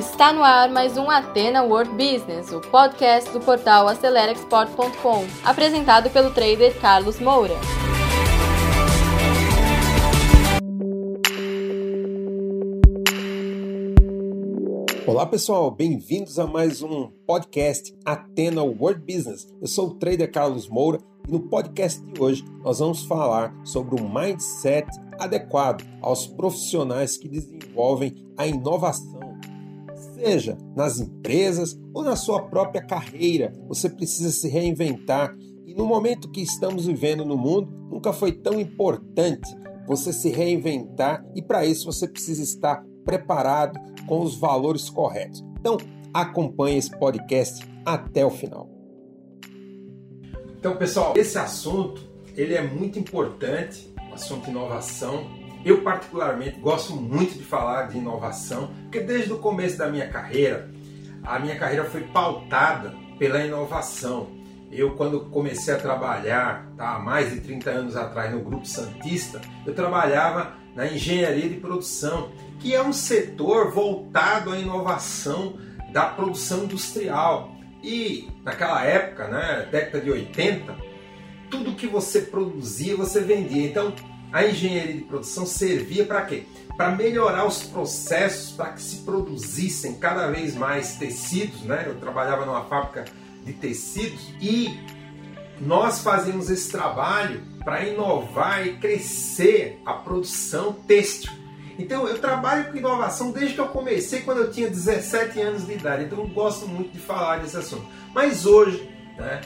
Está no ar mais um Atena World Business, o podcast do portal AceleraExport.com, apresentado pelo trader Carlos Moura. Olá pessoal, bem-vindos a mais um podcast Atena World Business. Eu sou o trader Carlos Moura e no podcast de hoje nós vamos falar sobre o mindset adequado aos profissionais que desenvolvem a inovação seja nas empresas ou na sua própria carreira, você precisa se reinventar. E no momento que estamos vivendo no mundo, nunca foi tão importante você se reinventar e para isso você precisa estar preparado com os valores corretos. Então, acompanhe esse podcast até o final. Então, pessoal, esse assunto ele é muito importante, o assunto inovação, eu, particularmente, gosto muito de falar de inovação, porque desde o começo da minha carreira, a minha carreira foi pautada pela inovação. Eu, quando comecei a trabalhar, tá, há mais de 30 anos atrás, no Grupo Santista, eu trabalhava na engenharia de produção, que é um setor voltado à inovação da produção industrial. E naquela época, né, década de 80, tudo que você produzia, você vendia. Então, a engenharia de produção servia para quê? Para melhorar os processos, para que se produzissem cada vez mais tecidos, né? Eu trabalhava numa fábrica de tecidos e nós fazíamos esse trabalho para inovar e crescer a produção têxtil. Então eu trabalho com inovação desde que eu comecei quando eu tinha 17 anos de idade. Então eu gosto muito de falar desse assunto. Mas hoje, né,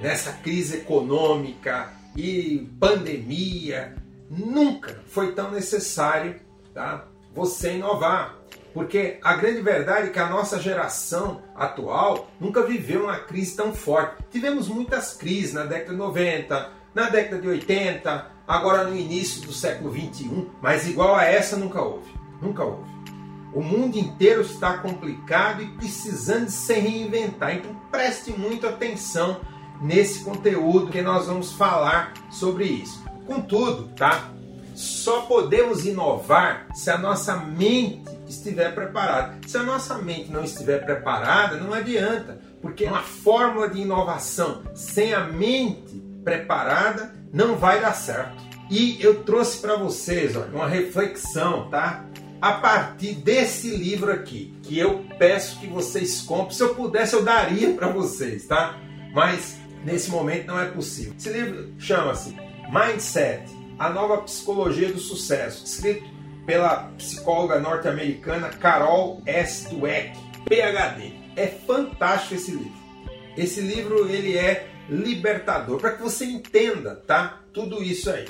nessa crise econômica e pandemia, nunca foi tão necessário tá, você inovar. Porque a grande verdade é que a nossa geração atual nunca viveu uma crise tão forte. Tivemos muitas crises na década de 90, na década de 80, agora no início do século 21, mas igual a essa nunca houve. Nunca houve. O mundo inteiro está complicado e precisando se reinventar. Então preste muita atenção nesse conteúdo que nós vamos falar sobre isso. Contudo, tá? Só podemos inovar se a nossa mente estiver preparada. Se a nossa mente não estiver preparada, não adianta, porque uma fórmula de inovação sem a mente preparada não vai dar certo. E eu trouxe para vocês olha, uma reflexão, tá? A partir desse livro aqui, que eu peço que vocês comprem. Se eu pudesse, eu daria para vocês, tá? Mas nesse momento não é possível. Esse livro chama-se Mindset, a nova psicologia do sucesso, escrito pela psicóloga norte-americana Carol S. Dweck, PhD. É fantástico esse livro. Esse livro ele é libertador para que você entenda, tá? Tudo isso aí.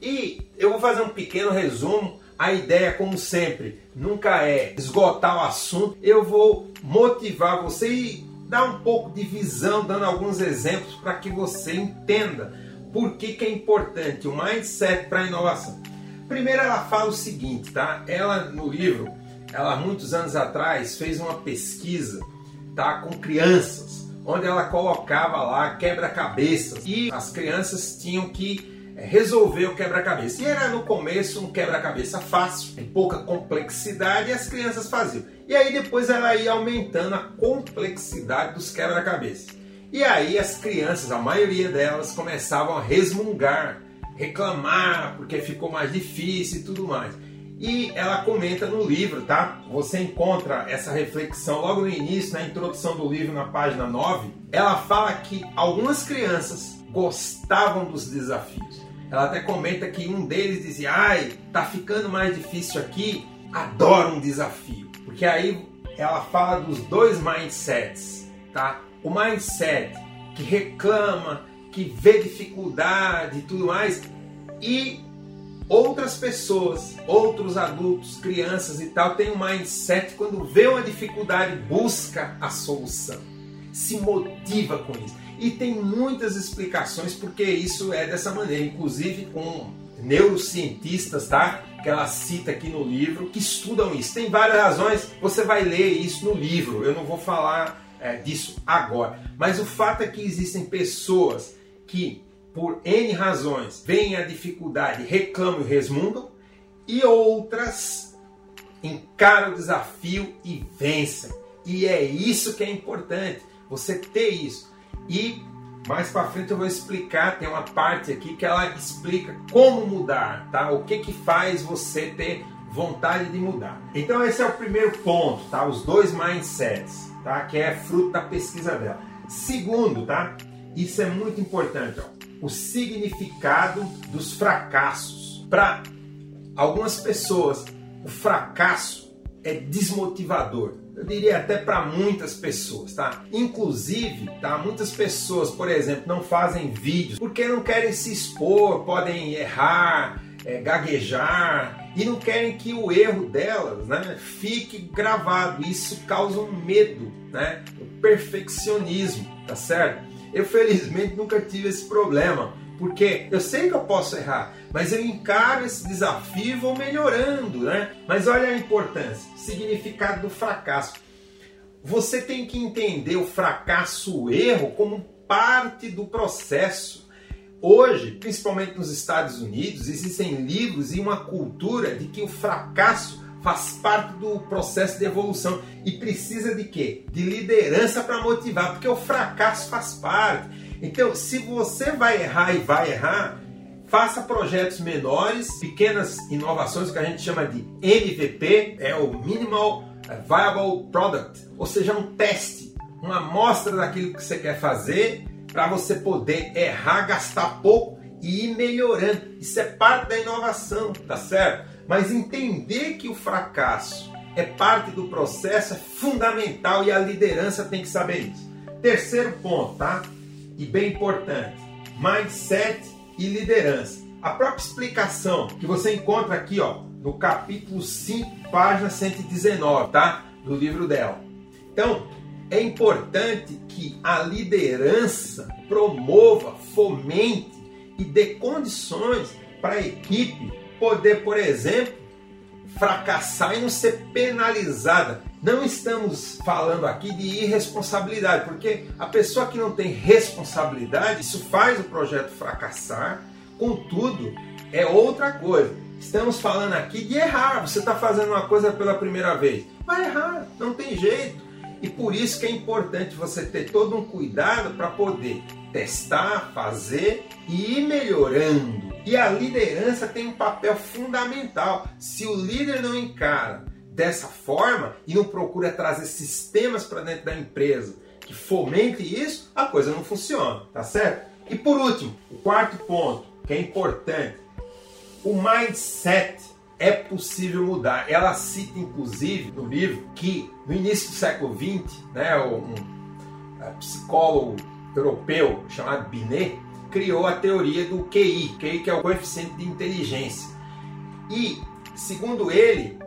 E eu vou fazer um pequeno resumo. A ideia, como sempre, nunca é esgotar o assunto. Eu vou motivar você e dar um pouco de visão, dando alguns exemplos para que você entenda por que, que é importante o mindset para a inovação? Primeiro ela fala o seguinte, tá? Ela no livro, ela muitos anos atrás fez uma pesquisa, tá, com crianças, onde ela colocava lá quebra-cabeças e as crianças tinham que eh, resolver o quebra-cabeça. E era no começo um quebra-cabeça fácil, em pouca complexidade, e as crianças faziam. E aí depois ela ia aumentando a complexidade dos quebra-cabeças. E aí as crianças, a maioria delas, começavam a resmungar, reclamar porque ficou mais difícil e tudo mais. E ela comenta no livro, tá? Você encontra essa reflexão logo no início, na introdução do livro, na página 9. Ela fala que algumas crianças gostavam dos desafios. Ela até comenta que um deles dizia: Ai, tá ficando mais difícil aqui, adoro um desafio. Porque aí ela fala dos dois mindsets, tá? O mindset que reclama, que vê dificuldade e tudo mais, e outras pessoas, outros adultos, crianças e tal, têm um mindset quando vê uma dificuldade, busca a solução, se motiva com isso. E tem muitas explicações porque isso é dessa maneira, inclusive com neurocientistas, tá? Que ela cita aqui no livro, que estudam isso. Tem várias razões, você vai ler isso no livro. Eu não vou falar é, disso agora. Mas o fato é que existem pessoas que, por N razões, veem a dificuldade, reclamam e resmungam, e outras encara o desafio e vença. E é isso que é importante, você ter isso. E mais para frente eu vou explicar, tem uma parte aqui que ela explica como mudar, tá? O que que faz você ter vontade de mudar. Então esse é o primeiro ponto, tá? Os dois mindsets, tá? Que é fruto da pesquisa dela. Segundo, tá? Isso é muito importante, ó. O significado dos fracassos. Para algumas pessoas, o fracasso é desmotivador. Eu diria até para muitas pessoas, tá? Inclusive, tá? Muitas pessoas, por exemplo, não fazem vídeos porque não querem se expor, podem errar, é, gaguejar e não querem que o erro delas, né, fique gravado. Isso causa um medo, né? Perfeccionismo, tá certo? Eu felizmente nunca tive esse problema, porque eu sei que eu posso errar, mas eu encaro esse desafio e vou melhorando, né? Mas olha a importância, o significado do fracasso. Você tem que entender o fracasso, o erro, como parte do processo. Hoje, principalmente nos Estados Unidos, existem livros e uma cultura de que o fracasso faz parte do processo de evolução e precisa de quê? De liderança para motivar, porque o fracasso faz parte. Então, se você vai errar e vai errar, faça projetos menores, pequenas inovações que a gente chama de MVP, é o Minimal Viable Product, ou seja, um teste, uma amostra daquilo que você quer fazer para você poder errar, gastar pouco e ir melhorando. Isso é parte da inovação, tá certo? Mas entender que o fracasso é parte do processo é fundamental e a liderança tem que saber isso. Terceiro ponto, tá? e bem importante: mindset e liderança. A própria explicação que você encontra aqui, ó, no capítulo 5, página 119, tá? Do livro dela. Então, é importante que a liderança promova, fomente e dê condições para a equipe poder, por exemplo, fracassar e não ser penalizada. Não estamos falando aqui de irresponsabilidade, porque a pessoa que não tem responsabilidade, isso faz o projeto fracassar. Contudo, é outra coisa. Estamos falando aqui de errar. Você está fazendo uma coisa pela primeira vez, vai errar, não tem jeito. E por isso que é importante você ter todo um cuidado para poder testar, fazer e ir melhorando. E a liderança tem um papel fundamental. Se o líder não encara dessa forma e não procura trazer sistemas para dentro da empresa que fomente isso, a coisa não funciona, tá certo? E por último, o quarto ponto, que é importante, o mindset é possível mudar. Ela cita, inclusive, no livro, que no início do século XX, né, um, um psicólogo europeu chamado Binet criou a teoria do QI, QI que é o coeficiente de inteligência. E, segundo ele,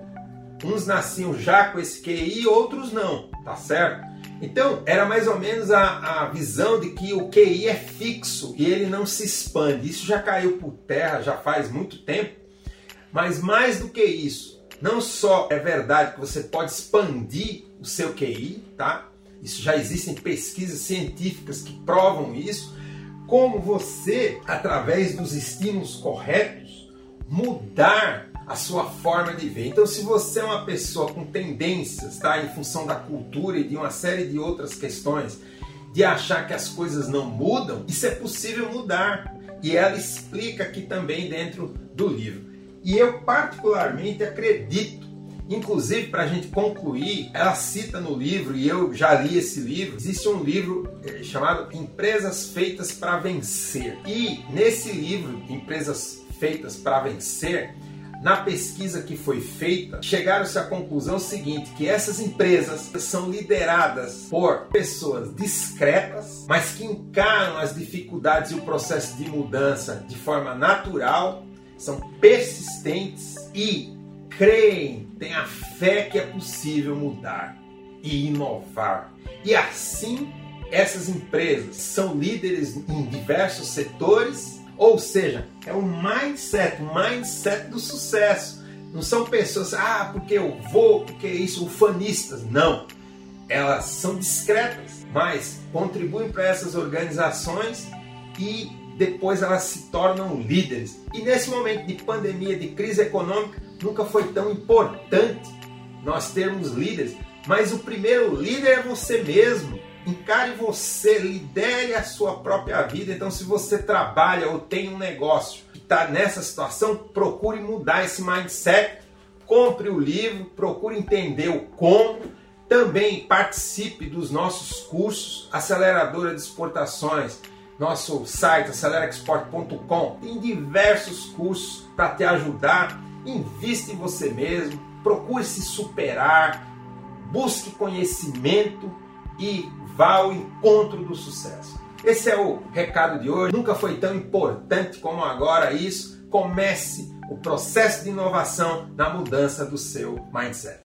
uns nasciam já com esse QI, outros não, tá certo? Então, era mais ou menos a, a visão de que o QI é fixo e ele não se expande. Isso já caiu por terra já faz muito tempo mas mais do que isso, não só é verdade que você pode expandir o seu QI, tá? Isso já existem pesquisas científicas que provam isso, como você, através dos estímulos corretos, mudar a sua forma de ver. Então, se você é uma pessoa com tendências, tá, em função da cultura e de uma série de outras questões, de achar que as coisas não mudam, isso é possível mudar. E ela explica aqui também dentro do livro. E eu particularmente acredito, inclusive para a gente concluir, ela cita no livro, e eu já li esse livro, existe um livro é, chamado Empresas Feitas para Vencer. E nesse livro, Empresas Feitas para Vencer, na pesquisa que foi feita, chegaram-se à conclusão seguinte: que essas empresas são lideradas por pessoas discretas, mas que encaram as dificuldades e o processo de mudança de forma natural são persistentes e creem, têm a fé que é possível mudar e inovar. E assim, essas empresas são líderes em diversos setores, ou seja, é o mindset, o mindset do sucesso. Não são pessoas, ah, porque eu vou, porque isso, ufanistas. Não. Elas são discretas, mas contribuem para essas organizações e depois elas se tornam líderes. E nesse momento de pandemia, de crise econômica, nunca foi tão importante nós termos líderes, mas o primeiro líder é você mesmo. Encare você, lidere a sua própria vida. Então, se você trabalha ou tem um negócio que está nessa situação, procure mudar esse mindset. Compre o livro, procure entender o como. Também participe dos nossos cursos, Aceleradora de Exportações, nosso site acelerexport.com. Tem diversos cursos para te ajudar. Invista em você mesmo, procure se superar, busque conhecimento e vá ao encontro do sucesso. Esse é o recado de hoje. Nunca foi tão importante como agora isso. Comece o processo de inovação na mudança do seu mindset.